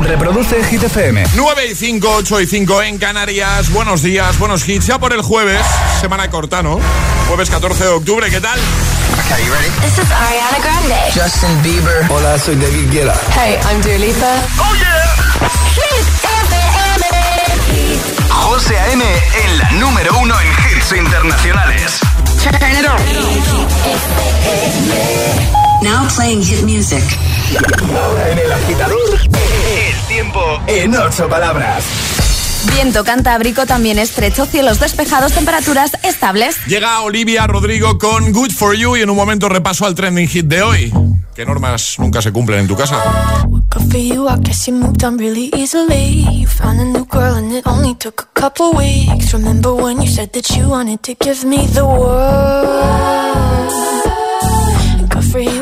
Reproduce Hit FM. 9 y 5, 8 y 5 en Canarias. Buenos días, buenos hits. Ya por el jueves, semana corta, ¿no? Jueves 14 de octubre, ¿qué tal? Okay, you ready? This is Ariana Grande. Justin Bieber. Hola, soy David Guetta. Hey, I'm Dua Lipa. ¡Oh, yeah! Hit FM. José A.M. en la número uno en hits internacionales. Turn it on. Now playing hit music. Ahora en el agitador, El tiempo en ocho palabras. Viento cantábrico también estrecho, cielos despejados, temperaturas estables. Llega Olivia Rodrigo con Good For You y en un momento repaso al trending hit de hoy. ¿Qué normas nunca se cumplen en tu casa? Good for you, I guess you moved on really easily. You found a new girl and it only took a couple weeks. Remember when you said that you wanted to give me the world? Good for you,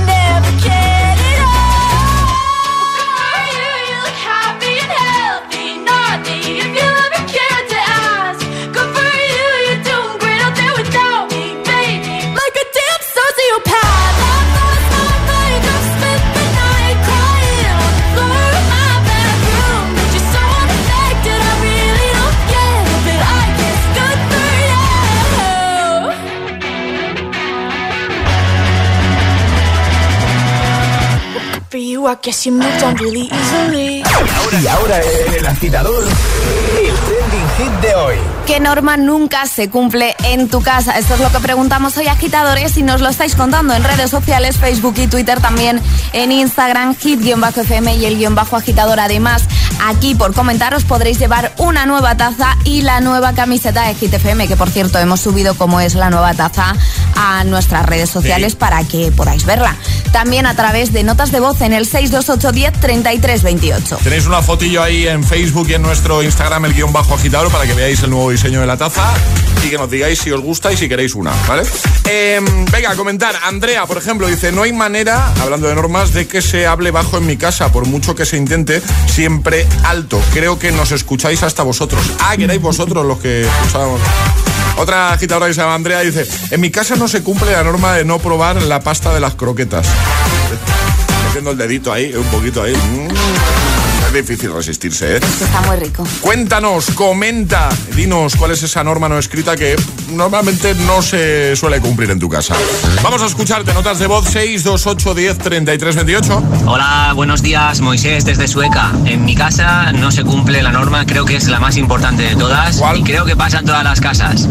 I guess you moved on really easily. Y ahora el agitador, hit de hoy. ¿Qué norma nunca se cumple en tu casa? Esto es lo que preguntamos hoy, agitadores, y nos lo estáis contando en redes sociales, Facebook y Twitter, también en Instagram, hit-fm y el guion bajo agitador. Además, aquí por comentaros podréis llevar una nueva taza y la nueva camiseta de Hit FM, que por cierto hemos subido como es la nueva taza a nuestras redes sociales Sí. para que podáis verla. También a través de notas de voz en el 628 10 33 28. Tenéis una fotillo ahí en Facebook y en nuestro Instagram, el guion bajo agitador, para que veáis el nuevo diseño de la taza y que nos digáis si os gusta y si queréis una, ¿vale? Em, venga, a comentar. Andrea, por ejemplo, dice, no hay manera, hablando de normas, de que se hable bajo en mi casa, por mucho que se intente, siempre alto. Creo que nos escucháis hasta vosotros. Ah, que erais vosotros los que escuchábamos. Otra agitadora que se llama Andrea dice, en mi casa no se cumple la norma de no probar la pasta de las croquetas. Metiendo el dedito ahí, un poquito ahí. Es difícil resistirse, ¿eh? Está muy rico. Cuéntanos, comenta, dinos cuál es esa norma no escrita que normalmente no se suele cumplir en tu casa. Vamos a escucharte, notas de voz 628 10 33 28. Hola, buenos días, Moisés desde Sueca. En mi casa no se cumple la norma, creo que es la más importante de todas ¿Cuál? y creo que pasa en todas las casas.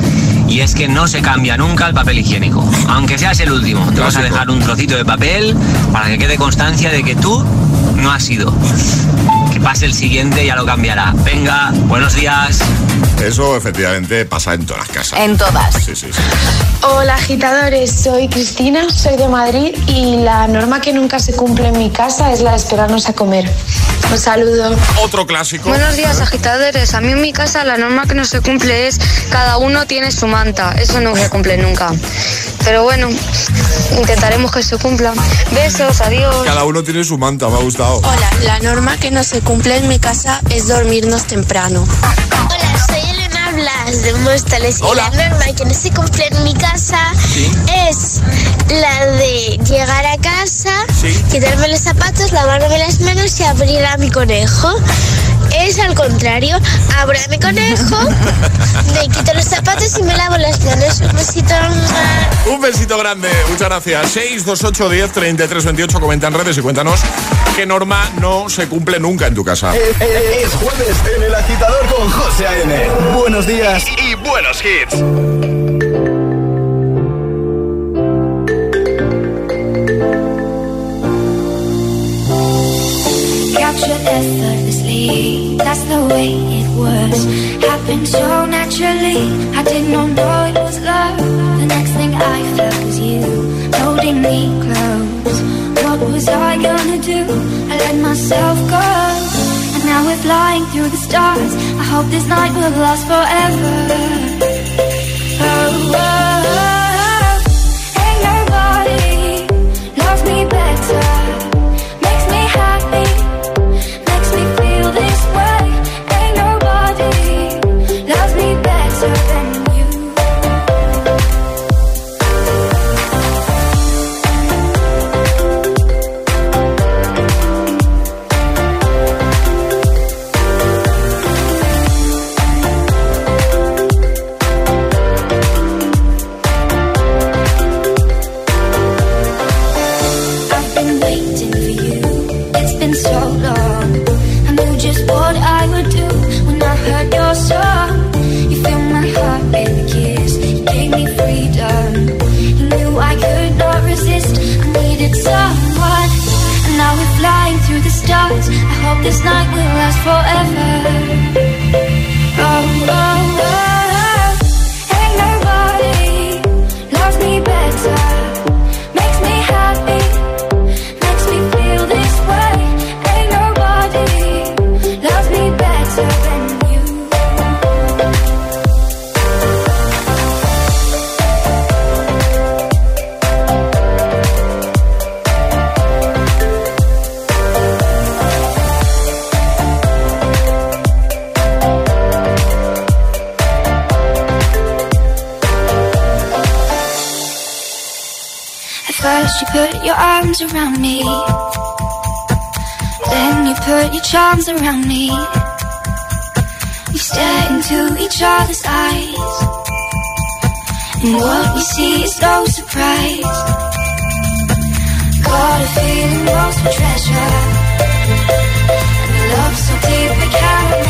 Y es que no se cambia nunca el papel higiénico, aunque seas el último. Te vas a dejar un trocito de papel para que quede constancia de que tú no has sido. Pase el siguiente y ya lo cambiará. Venga, buenos días. Eso efectivamente pasa en todas las casas. En todas. Sí, sí, sí. Hola agitadores, soy Cristina, soy de Madrid y la norma que nunca se cumple en mi casa es la de esperarnos a comer. Un saludo. Otro clásico. Buenos días, agitadores. A mí en mi casa la norma que no se cumple es cada uno tiene su manta. Eso no se cumple nunca. Pero bueno, intentaremos que se cumpla. Besos, adiós. Cada uno tiene su manta, me ha gustado. Hola, la norma que no se cumple en mi casa es dormirnos temprano. Hola, soy Elena Blas de Móstoles y la norma que no se cumple en mi casa es la de llegar a casa, Sí. quitarme los zapatos, lavarme las manos y abrir a mi conejo. Es al contrario, abro a mi conejo, me quito los zapatos y me lavo las manos. Un besito. Un besito grande, muchas gracias. 628 10 33 28, comenta en redes y cuéntanos qué norma no se cumple nunca en tu casa. Es, es- es jueves en el agitador con José A.M. Buenos días. Y buenos hits. Effortlessly, that's the way it was. Happened so naturally, I did not know it was love. The next thing I felt was you holding me close. What was I gonna do? I let myself go. And now we're flying through the stars. I hope this night will last forever. Oh, oh, oh. Ain't nobody loves me better. Been so long. I knew just what I would do when I heard your song. You filled my heart with a kiss. You gave me freedom. You knew I could not resist. I needed someone. And now we're flying through the stars. I hope this night will last forever. Arms around me. Then you put your charms around me. We stare into each other's eyes. And what we see is no surprise. Got a feeling lost for treasure. And a love so deep we can't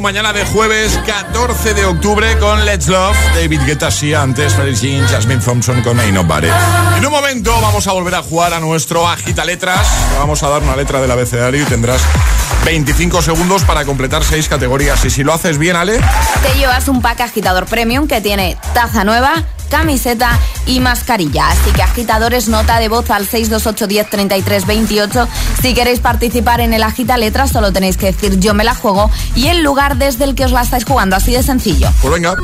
Mañana de jueves 14 de octubre con Let's Love, David Guetta, sí, antes Ferry Jean, Jasmine Thompson con Ain't Nobody. En un momento vamos a volver a jugar a nuestro Agita Letras. vamos a dar una letra del abecedario y tendrás 25 segundos para completar 6 categorías. Y si lo haces bien, Ale, te llevas un pack agitador premium que tiene taza nueva camiseta y mascarilla. Así que agitadores, nota de voz al 628 10 33 28. Si queréis participar en el Agita Letras, solo tenéis que decir yo me la juego y el lugar desde el que os la estáis jugando. Así de sencillo. Pues venga.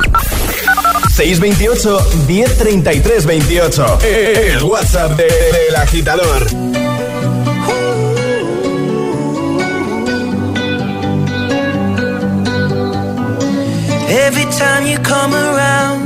628 1033 28. El WhatsApp del de, agitador. Every time you come around,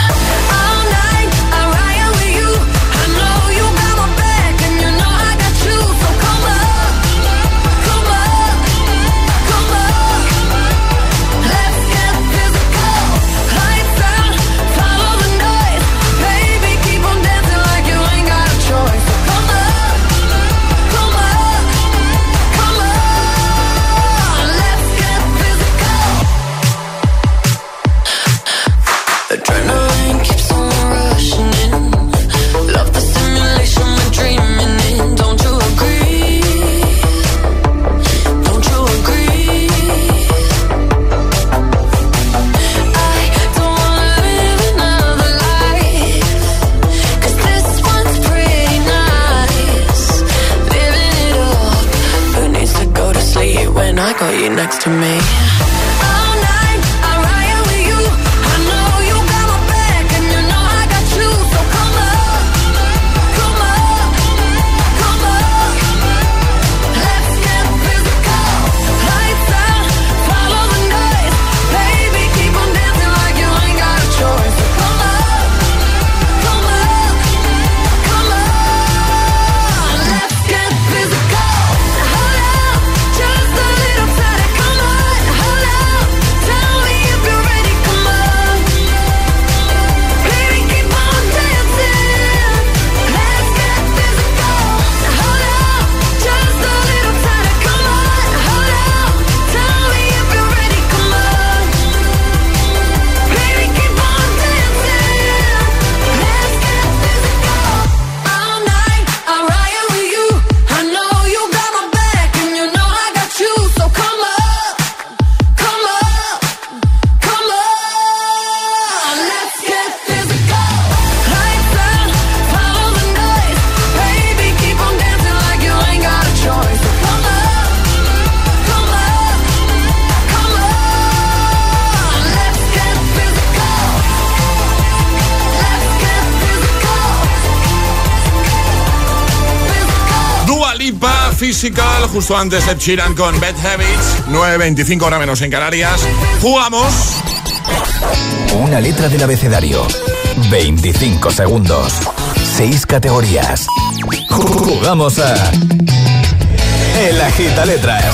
Justo antes de Sheeran con Bad Habits, 9.25 hora menos en Canarias. Jugamos. Una letra del abecedario. 25 segundos. 6 categorías. Jugamos a. El agita letras.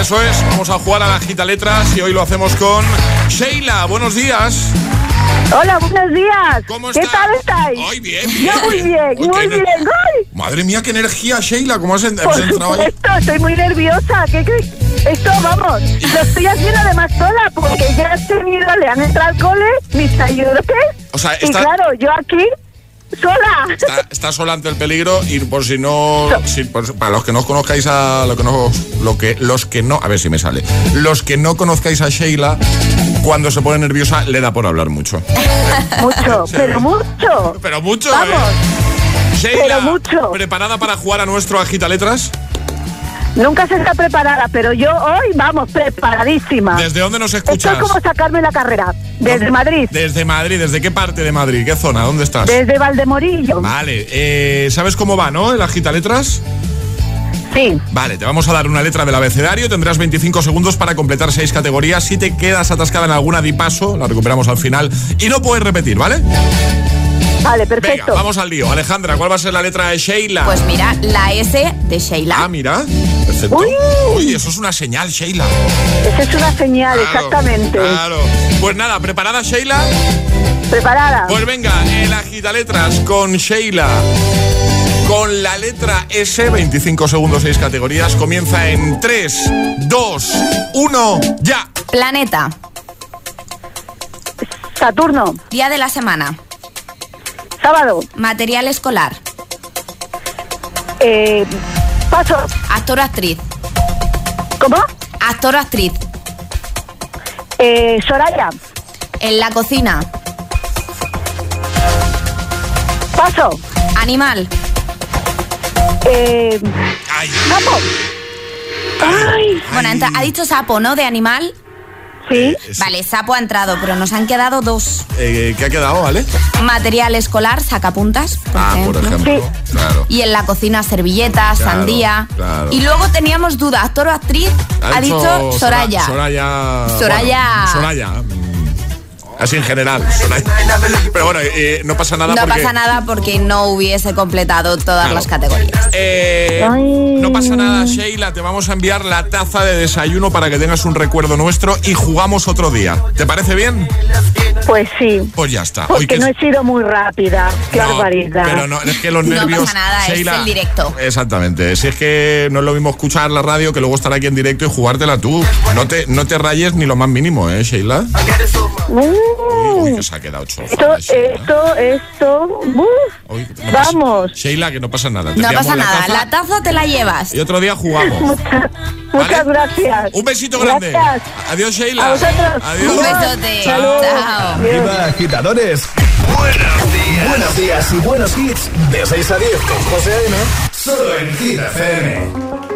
Eso es, vamos a jugar a la gita letras y hoy lo hacemos con Sheila. Buenos días. Hola, buenos días. ¿Cómo ¿Qué estás? tal estáis? Ay, bien, Yo bien. muy bien, Uy, muy qué bien. Madre mía, qué energía, Sheila. ¿Cómo has, en- has entrado ahí? estoy muy nerviosa. ¿Qué crees? Esto, vamos, lo estoy haciendo además sola porque ya he tenido, le han entrado al cole mis ayudantes. O sea, Y claro, yo aquí, sola. Está, está sola ante el peligro y por si no, si- por- para los que no conozcáis a lo que no, lo que los que no, a ver si me sale, los que no conozcáis a Sheila, cuando se pone nerviosa le da por hablar mucho. Mucho, pero mucho. Pero mucho, Vamos. ¿eh? Sheila, Pero mucho. ¿preparada para jugar a nuestro agita letras? Nunca se está preparada, pero yo hoy, vamos, preparadísima. ¿Desde dónde nos Esto escuchas? es como sacarme la carrera. Desde Madrid. Desde Madrid, ¿desde qué parte de Madrid? ¿Qué zona? ¿Dónde estás? Desde Valdemorillo. Vale, eh, ¿sabes cómo va, no? El agita letras. Sí. Vale, te vamos a dar una letra del abecedario, tendrás 25 segundos para completar seis categorías. Si te quedas atascada en alguna, di paso, la recuperamos al final y no puedes repetir, ¿vale? Vale, Venga, perfecto. vamos al lío. Alejandra, ¿cuál va a ser la letra de Sheila? Pues mira, la S de Sheila. Ah, mira, perfecto. Uy. Uy, eso es una señal, Sheila. Esa es una señal, Claro, exactamente. Claro. Pues nada, ¿preparada, Sheila? Preparada. Pues venga, el agita letras con Sheila. Con la letra S, 25 segundos, 6 categorías. Comienza en 3, 2, 1, ya. Planeta. Saturno. Día de la semana. Sábado. Material escolar. Eh, paso. Actor o actriz. ¿Cómo? Actor o actriz. Eh, Soraya. En la cocina. Paso. Animal. Eh, Ay, sapo. Ay. Bueno, ha dicho sapo, ¿no? De animal. Sí. es- Vale, sapo ha entrado, pero nos han quedado dos. eh, ¿qué ha quedado, vale? Material escolar, sacapuntas, por Ah, ejemplo. por ejemplo. Claro. Y en la cocina, servilletas, Claro, sandía. claro. Y luego teníamos duda, actor o actriz. Ha, dicho Sora- Soraya. Soraya. Soraya. bueno, Soraya. Mm, Así en general. Pero bueno, eh, no pasa nada no porque. pasa nada porque no hubiese completado todas Claro. las categorías. Eh, no pasa nada, Sheila. Te vamos a enviar la taza de desayuno para que tengas un recuerdo nuestro y jugamos otro día. ¿Te parece bien? Pues sí. Pues ya está. Porque que no he sido muy rápida. Qué No, barbaridad. Pero no, es que los No nervios. pasa nada, es Sheila, el directo. Exactamente. Si es que no es lo mismo escuchar la radio que luego estar aquí en directo y jugártela tú. No te, no te rayes ni lo más mínimo, ¿eh, Sheila? Uy, uy, que se ha quedado chofa, Mm. Esto, esto, esto. Uy, no pasa- vamos. Sheila, que no pasa nada. Te No pasa la nada, taza la taza te la llevas. Y otro día jugamos. Muchas, muchas gracias. Un besito grande. Gracias. Adiós, Sheila. A vosotros. Adiós. Un besote. Chao. Viva agitadores. Buenos días. Buenos días y buenos hits. De 6 a 10 con José A.M. Solo en Hit FM.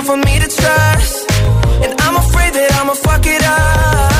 For me to trust. And I'm afraid that I'ma fuck it up.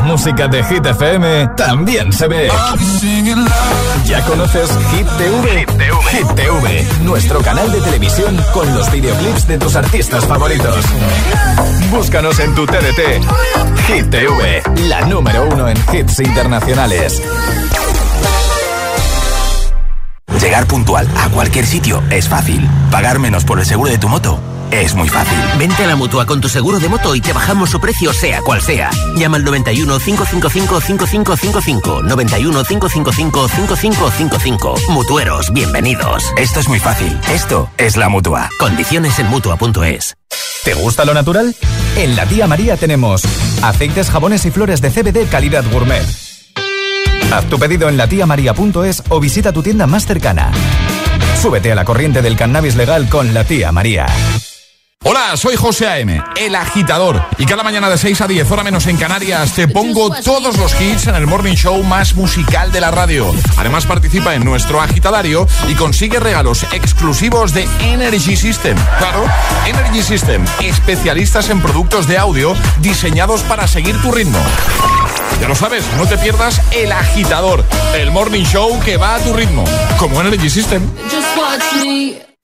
La música de Hit FM también se ve. ¿Ya conoces Hit TV? Hit TV, nuestro canal de televisión con los videoclips de tus artistas favoritos. Búscanos en tu TDT. Hit TV, la número uno en hits internacionales. Llegar puntual a cualquier sitio es fácil. Pagar menos por el seguro de tu moto es muy fácil. Vente a la mutua con tu seguro de moto y te bajamos su precio, sea cual sea. Llama al 91 555 5555. 91 555 5555. Mutueros, bienvenidos. Esto es muy fácil. Esto es la mutua. Condiciones en mutua.es. ¿Te gusta lo natural? En la tía María tenemos aceites, jabones y flores de CBD calidad gourmet. Haz tu pedido en latiamaria.es o visita tu tienda más cercana. Súbete a la corriente del cannabis legal con la tía María. Hola, soy José A.M., el agitador. Y cada mañana de 6 a 10, hora menos en Canarias, te pongo todos los hits en el morning show más musical de la radio. Además, participa en nuestro agitadario y consigue regalos exclusivos de Energy System. Claro, Energy System, especialistas en productos de audio diseñados para seguir tu ritmo. Ya lo sabes, no te pierdas el agitador, el morning show que va a tu ritmo, como Energy System.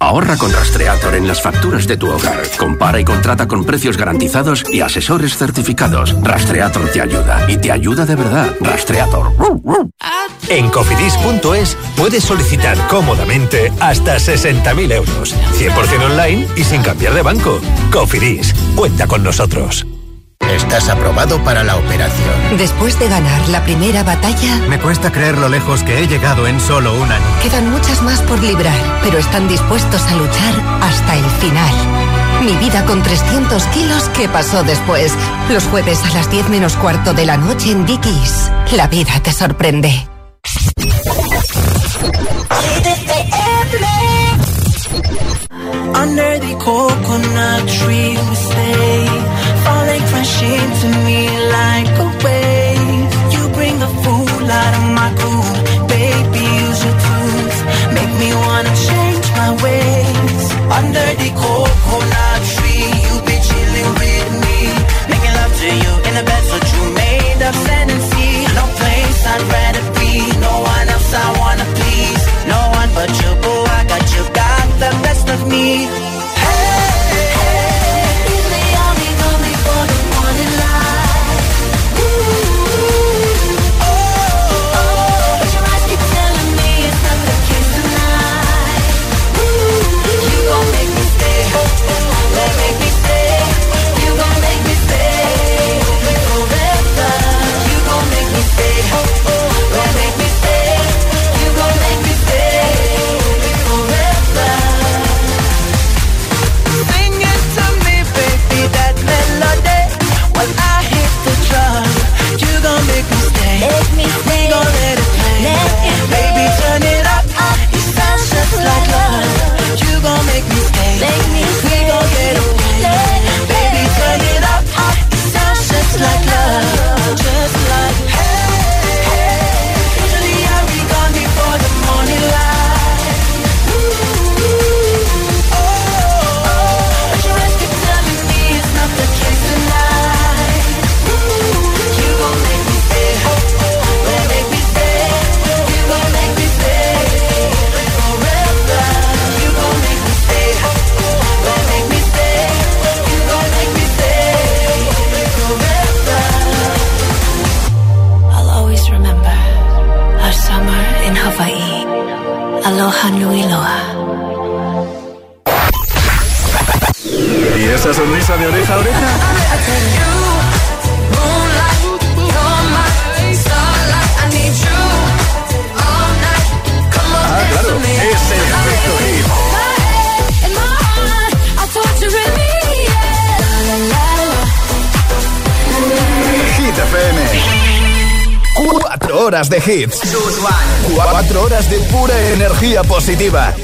Ahorra con Rastreator en las facturas de tu hogar. Compara y contrata con precios garantizados y asesores certificados. Rastreator te ayuda y te ayuda de verdad. Rastreator. En cofidis.es puedes solicitar cómodamente hasta 60.000 euros. 100% online y sin cambiar de banco. Cofidis, cuenta con nosotros. Estás aprobado para la operación. Después de ganar la primera batalla... Me cuesta creer lo lejos que he llegado en solo un año. Quedan muchas más por librar, pero están dispuestos a luchar hasta el final. Mi vida con 300 kilos, ¿qué pasó después? Los jueves a las 10 menos cuarto de la noche en Dickies. La vida te sorprende. Under the coconut tree we stay Crashing to me like a wave. You bring the fool out of my cool Baby, use your tools. Make me wanna change my ways. Under the coconut tree You be chilling with me. Making love to you in the bed so you made of sand No place I'd rather de hits. Cuatro horas de pura energía positiva.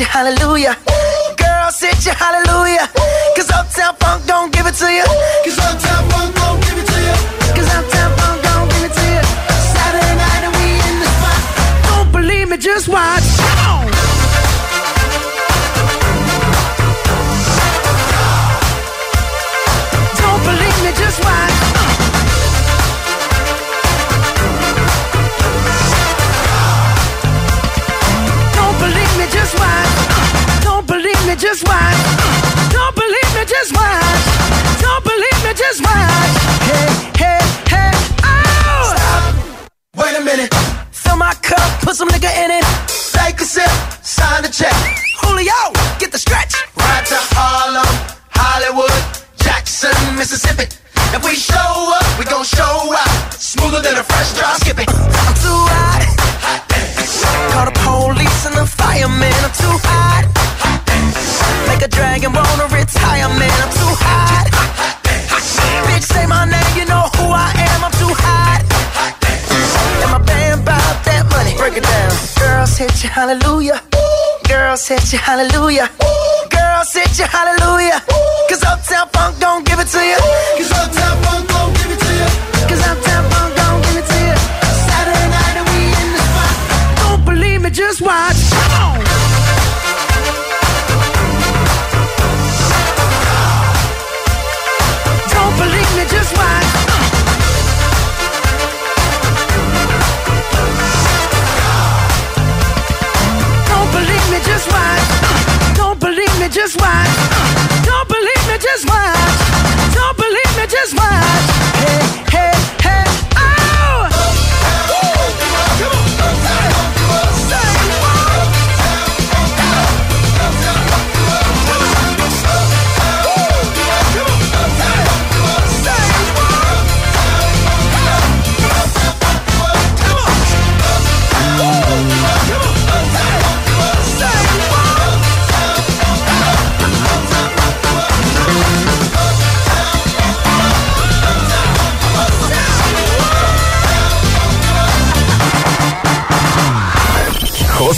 you hallelujah.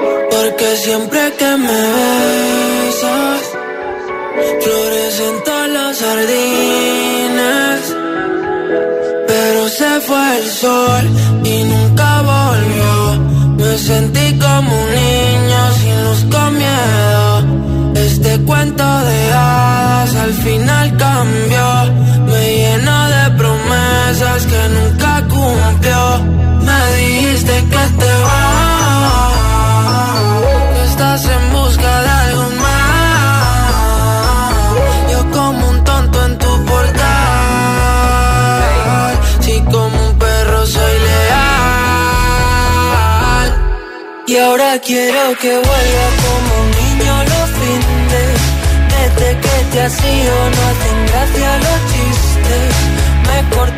porque siempre que me besas, florecen todos los jardines. Pero se fue el sol y nunca volvió. Me sentí como un niño sin luz con miedo. Este cuento de hadas al final cambió. Me llenó de promesas que nunca cumplió. Me dijiste que te vas estás en busca de algo más. Yo como un tonto en tu portal. Si como un perro soy leal. Y ahora quiero que vuelva como un niño los fines. Desde que te has ido no hacen gracia los chistes. Me corté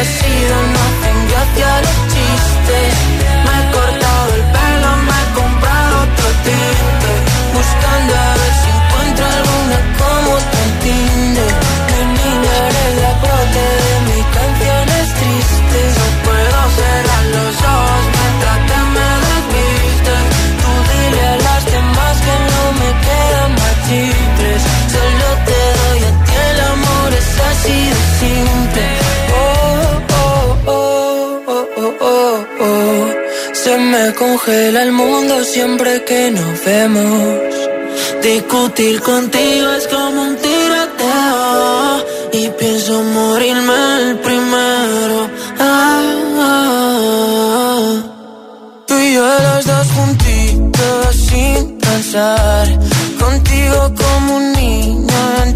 Has ido no tengo hacia los chistes. Me congela el mundo siempre que nos vemos. Discutir contigo es como un tiroteo y pienso morirme el primero. Ah, ah. Tú y yo los dos juntitos sin pensar. Contigo como un niño R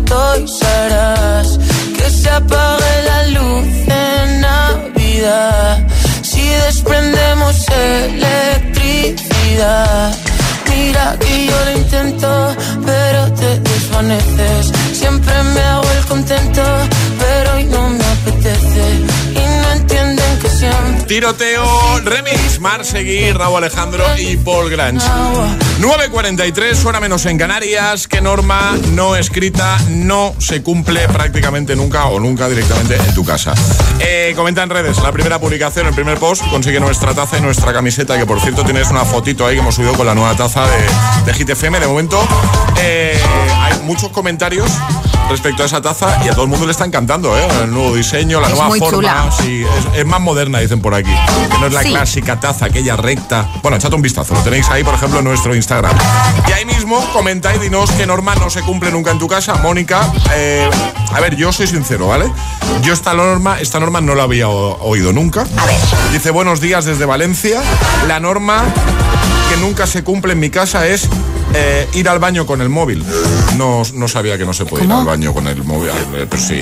Us. Que se apague la luz en Navidad. Desprendemos electricidad. Mira que yo lo intento, pero te desvaneces. Siempre me hago el contento, pero hoy no me apetece. Tiroteo, remix, Mar Seguir, Raúl Alejandro y Paul Grange. 9.43, hora menos en Canarias. ¿Qué norma no escrita no se cumple prácticamente nunca o nunca directamente en tu casa? Eh, comenta en redes, la primera publicación, el primer post, consigue nuestra taza y nuestra camiseta, que por cierto tienes una fotito ahí que hemos subido con la nueva taza de, de Hit FM. De momento eh, hay muchos comentarios respecto a esa taza y a todo el mundo le está encantando, ¿eh? El nuevo diseño, la Es nueva muy forma. chula. Sí, es, es más moderna, dicen por aquí. Que no es la Sí. clásica taza, aquella recta. Bueno, echad un vistazo, lo tenéis ahí, por ejemplo, en nuestro Instagram. Y ahí mismo comentáis, dinos qué norma no se cumple nunca en tu casa. Mónica, eh, a ver, yo soy sincero, ¿vale? Yo esta norma, esta norma no la había oído nunca. A ver. Dice, buenos días desde Valencia. La norma que nunca se cumple en mi casa es eh, ir al baño con el móvil. No, no sabía que no se puede ir al baño con el móvil. Eh, Pero sí,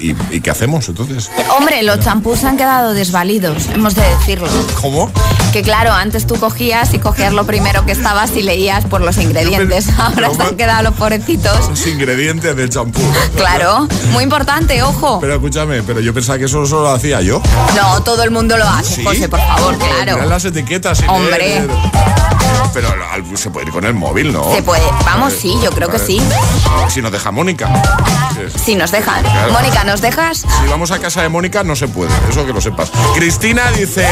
y, y- ¿y qué hacemos entonces? Hombre, los champús han quedado desvalidos, hemos de decirlo. ¿Cómo? Que claro, antes tú cogías y cogías lo primero que estabas y leías por los ingredientes. Ahora se han quedado los pobrecitos. Los ingredientes del champú. Claro, muy importante, ojo. Pero escúchame, pero yo pensaba que eso solo lo hacía yo. No, todo el mundo lo hace, ¿Sí? José, por favor, Mirad claro. las etiquetas. y Hombre. leer. Pero al- se puede ir con el móvil, ¿no? Se puede. Vamos, sí, yo creo que Vale. sí. Si nos deja Mónica. Si nos dejan. Claro. Mónica, ¿nos dejas? Si vamos a casa de Mónica no se puede, eso que lo sepas. Cristina dice,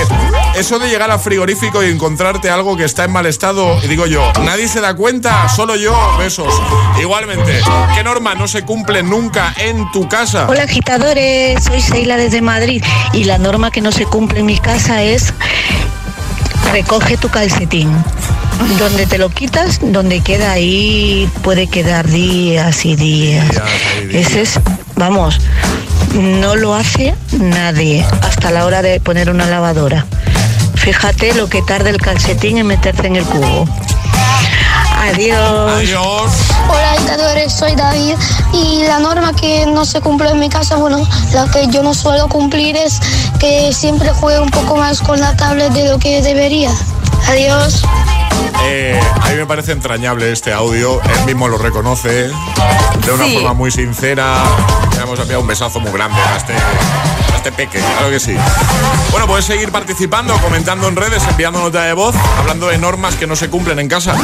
eso de llegar al frigorífico y encontrarte algo que está en mal estado, y digo yo, nadie se da cuenta, solo yo, besos. Igualmente, ¿qué norma no se cumple nunca en tu casa? Hola agitadores, soy Seila desde Madrid y la norma que no se cumple en mi casa es recoge tu calcetín. Donde te lo quitas, donde queda ahí puede quedar días y días. Ese es, vamos, no lo hace nadie hasta la hora de poner una lavadora. Fíjate lo que tarda el calcetín en meterse en el cubo. Adiós. Adiós. Hola agitadores, soy David y la norma que no se cumple en mi casa, bueno, la que yo no suelo cumplir es que siempre juegue un poco más con la tablet de lo que debería. Adiós. Eh, a mí me parece entrañable este audio, él mismo lo reconoce de una Sí. forma muy sincera. Le hemos enviado un besazo muy grande a este, a este peque, claro que sí. Bueno, puedes seguir participando, comentando en redes, enviando nota de voz, hablando de normas que no se cumplen en casa.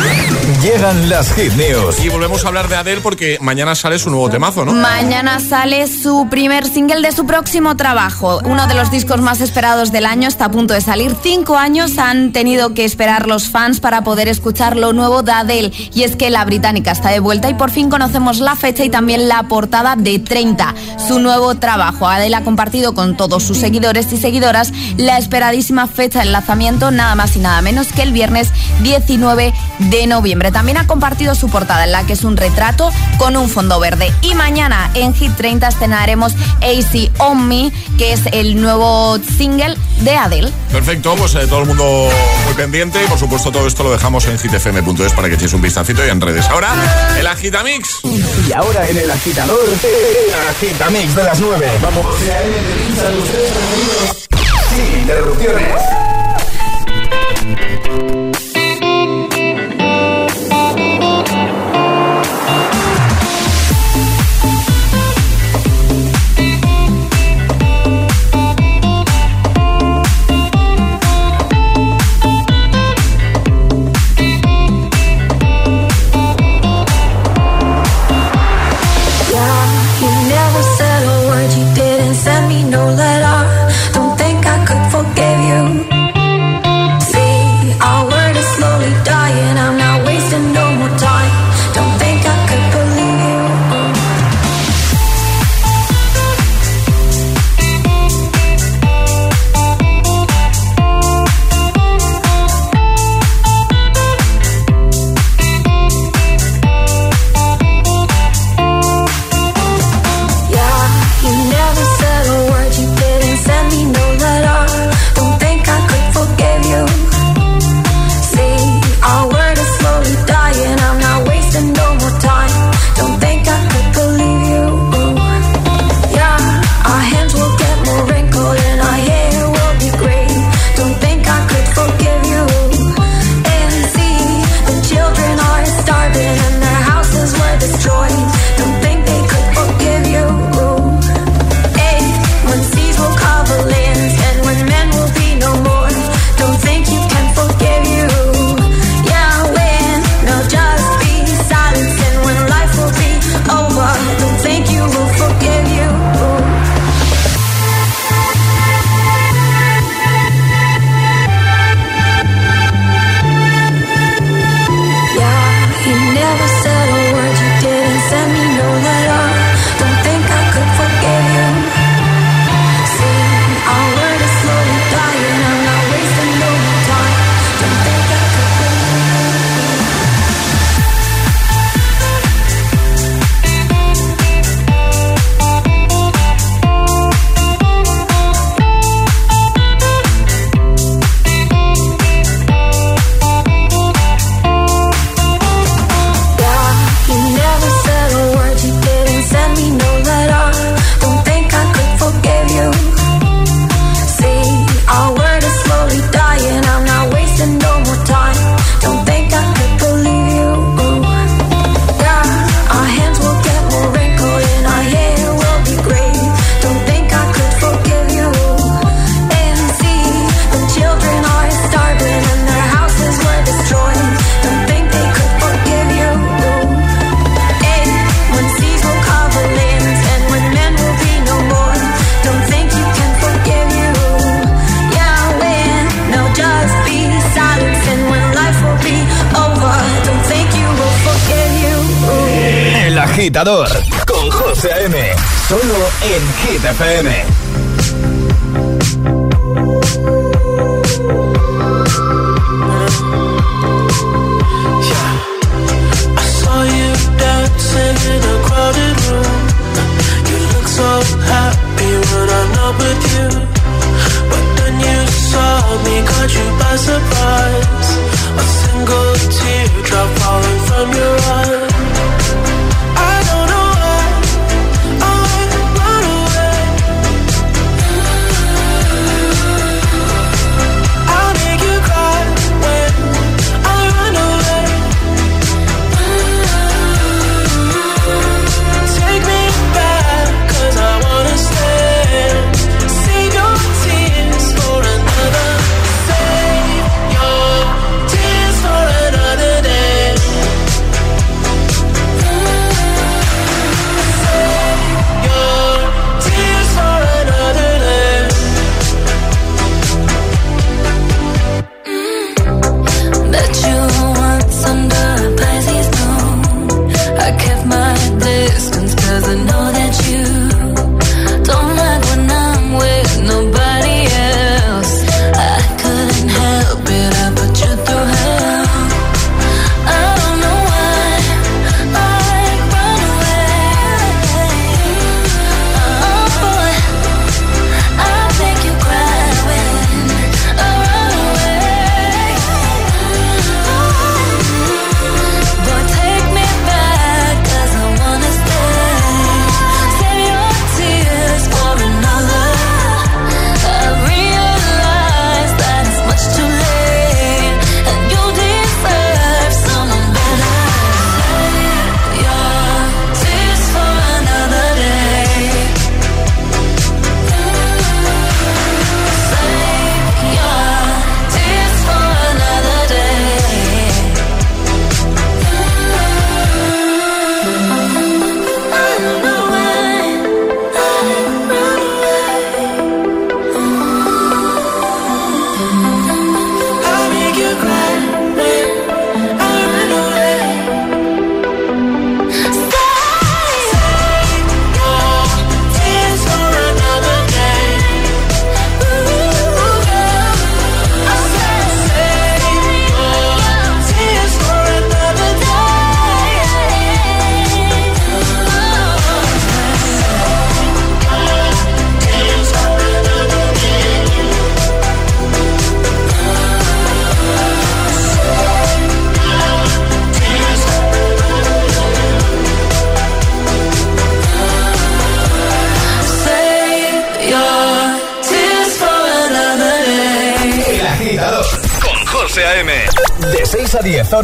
Llegan las hit news. Y volvemos a hablar de Adele porque mañana sale su nuevo temazo, ¿no? Mañana sale su primer single de su próximo trabajo. Uno de los discos más esperados del año está a punto de salir. Cinco años han tenido que esperar los fans para poder escuchar lo nuevo de Adele. Y es que la británica está de vuelta y por fin conocemos la fecha y también la portada de 30, su nuevo trabajo. Adele ha compartido con con todos sus seguidores y seguidoras la esperadísima fecha de lanzamiento, nada más y nada menos que el viernes 19 de noviembre. También ha compartido su portada en la que es un retrato con un fondo verde. Y mañana en Hit 30 estrenaremos AC On Me, que es el nuevo single de Adele. Perfecto, pues eh, todo el mundo muy pendiente y por supuesto todo esto lo dejamos en hitfm.es para que echéis un vistacito y en redes. Ahora, el Agitamix. Y ahora en el agitador, el Agitamix de las 9. Vamos. Sin interrupciones. Con José M. Solo en Hit FM. in a crowded room. You look so happy when I'm not with you. But then you saw me, caught you by surprise. A single teardrop falling from your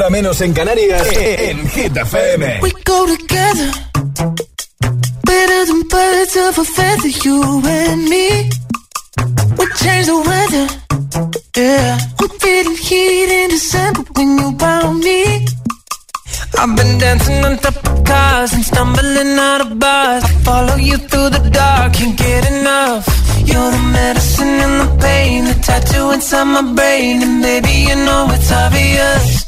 a 10, ahora menos en Canarias, en Hit FM. We go together. Better than birds of a feather, you and me. We change the weather. Yeah. I'm feeling heat in December when you found me. I've been dancing on top of cars and stumbling out of bars. I follow you through the dark, can't get enough. You're the medicine and the pain, the tattoo inside my brain, and baby you know it's obvious.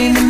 My brain,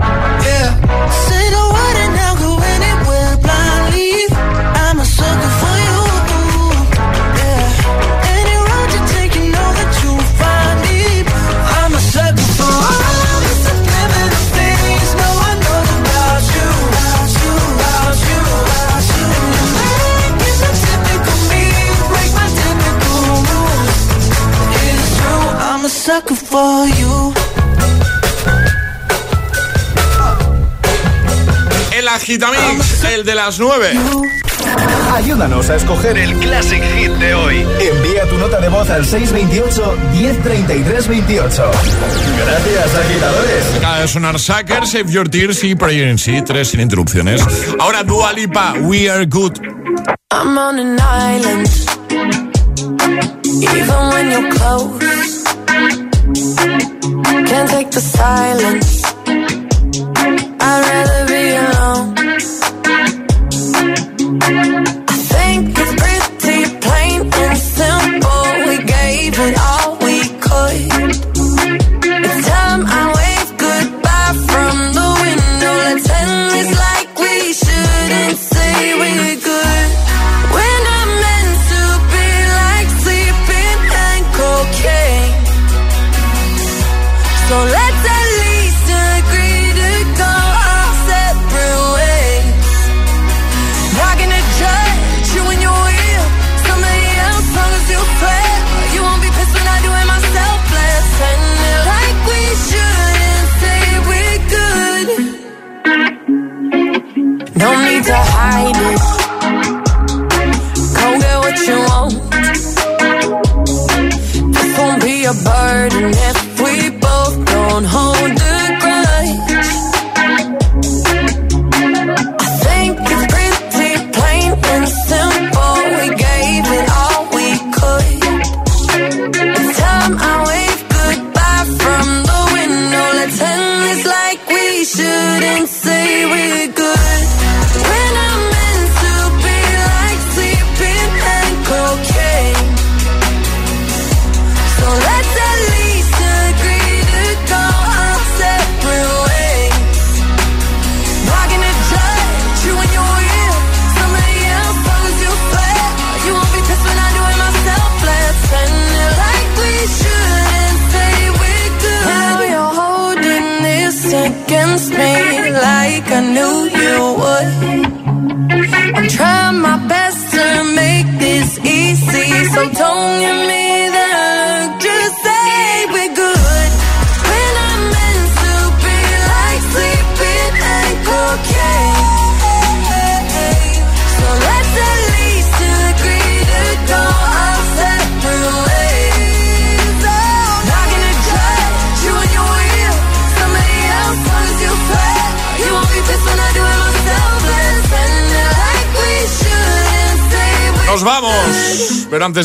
Yeah. I'll go anywhere blindly. I'm a sucker for you. Yeah. Any road you take, you know that you'll find me. I'm a sucker for all the subliminal things no one knows about you. About you, about you, about you. You're making typical me break my typical rules. It's true, I'm a sucker for you. Agitamix, el de las 9. Ayúdanos a escoger el Classic Hit de hoy. Envía tu nota de voz al 628 1033 28. Gracias, agitadores. Acaba de sonar Sucker, Save Your Tears y Prayer in Sí, tres sin interrupciones. Ahora Dua Lipa, We Are Good. I'm on an island. Even when you're close, can't take the silence. I'd rather be alone. I think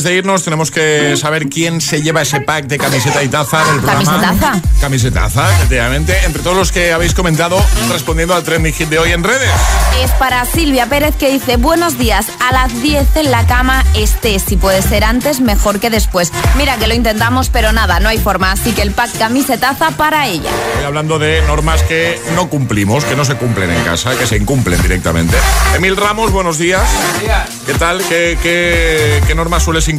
antes de irnos tenemos que saber quién se lleva ese pack de camiseta y taza del programa. ¿Camisetaza? Camisetaza, efectivamente. Entre todos los que habéis comentado respondiendo al trending hit de hoy en redes. Es para Silvia Pérez que dice, buenos días, a las 10 en la cama esté, si puede ser antes, mejor que después. Mira que lo intentamos, pero nada, no hay forma, así que el pack camisetaza para ella. Estoy hablando de normas que no cumplimos, que no se cumplen en casa, que se incumplen directamente. Emil Ramos, buenos días. ¿Qué tal? ¿Qué, qué, qué normas sueles incumplir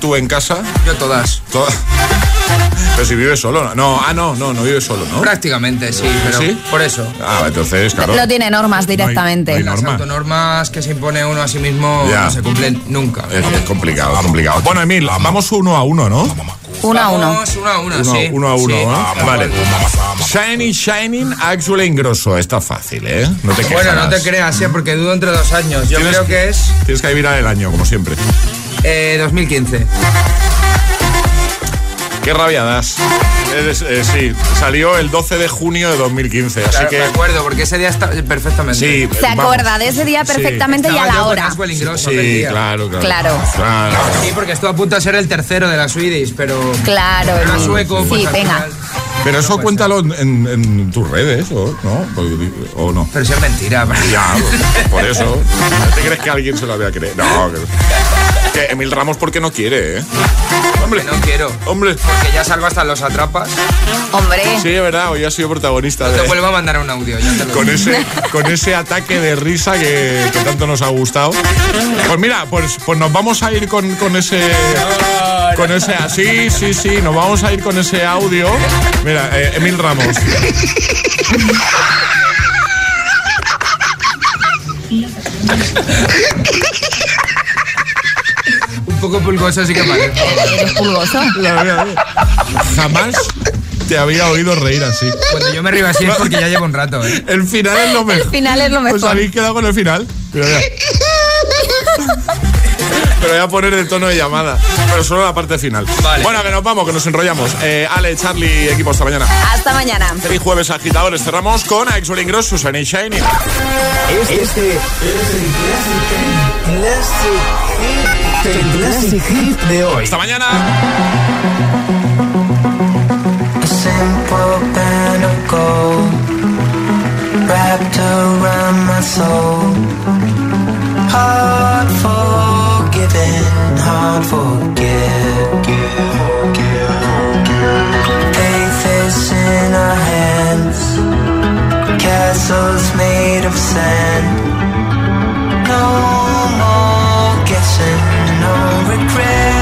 tú en casa? Yo todas. Todas. Pero si vives solo, ¿no? no ah, no, no, no vives solo, ¿no? Prácticamente, sí, pero ¿Sí? por eso. Ah, entonces, claro. No tiene normas directamente. Las autonormas que se impone uno a sí mismo Ya. no se cumplen nunca. Es, es complicado, es complicado. Bueno, Emil, vamos uno a uno, ¿no? Uno a uno. Vamos uno a uno, Uno, sí. uno a uno, Sí. ¿no? Vale. Shiny, Shining, Actual Ingrosso. Está fácil, ¿eh? No te Bueno, no te creas, ¿eh? porque dudo entre dos años. Yo creo que es Tienes que adivinar el año, como siempre. Eh, 2015. Qué rabia das. Eres- eh, sí, salió el 12 de junio de 2015, así Claro, que... Me acuerdo, porque ese día está perfectamente. Sí, Se acuerda de ese día perfectamente y a la hora. Sí, claro, claro. Claro. Claro. Sí, porque estuvo a punto de ser el tercero de la Swedish, pero. Claro, Era Emil. sueco, pues Sí, al venga. Pero eso cuéntalo en, en tus redes, ¿o no? ¿O no? Pero eso es mentira. Ya, por eso. ¿Te crees que alguien se lo había creído? No, que, que Emil Ramos porque no quiere, ¿eh? Hombre, no quiero. Hombre. Porque ya salgo hasta los atrapas. Hombre. Sí, es verdad, hoy ha sido protagonista Te de, vuelvo a mandar un audio. ya te lo con, digo. ese, con ese ataque de risa que, que tanto nos ha gustado. Pues mira, pues, pues nos vamos a ir con, con ese... Con ese... Sí, sí, sí, nos vamos a ir con ese audio. Mira, eh, Emil Ramos. Poco pulgoso, sí que. ¿Eres pulgoso? La verdad, Jamás te había oído reír así. Cuando yo me río así es porque ya llevo un rato, ¿eh? El final es lo mejor. El final es lo Pues mejor. habéis quedado con el final. Mira, mira. Voy a poner el tono de llamada. Pero solo la parte final. Bueno, que nos vamos, que nos enrollamos. Eh, Ale, Charlie, equipo, hasta mañana. Hasta mañana. Feliz jueves, agitadores. Cerramos con Axel Ingross, Susan y Shiny. Este es el Classic, el Classic Hit de hoy. Hasta mañana. A simple band of gold wrapped around my soul. Heart forgiven, hard forget. Faith is in our hands, castles made of sand. No more guessing, no regret.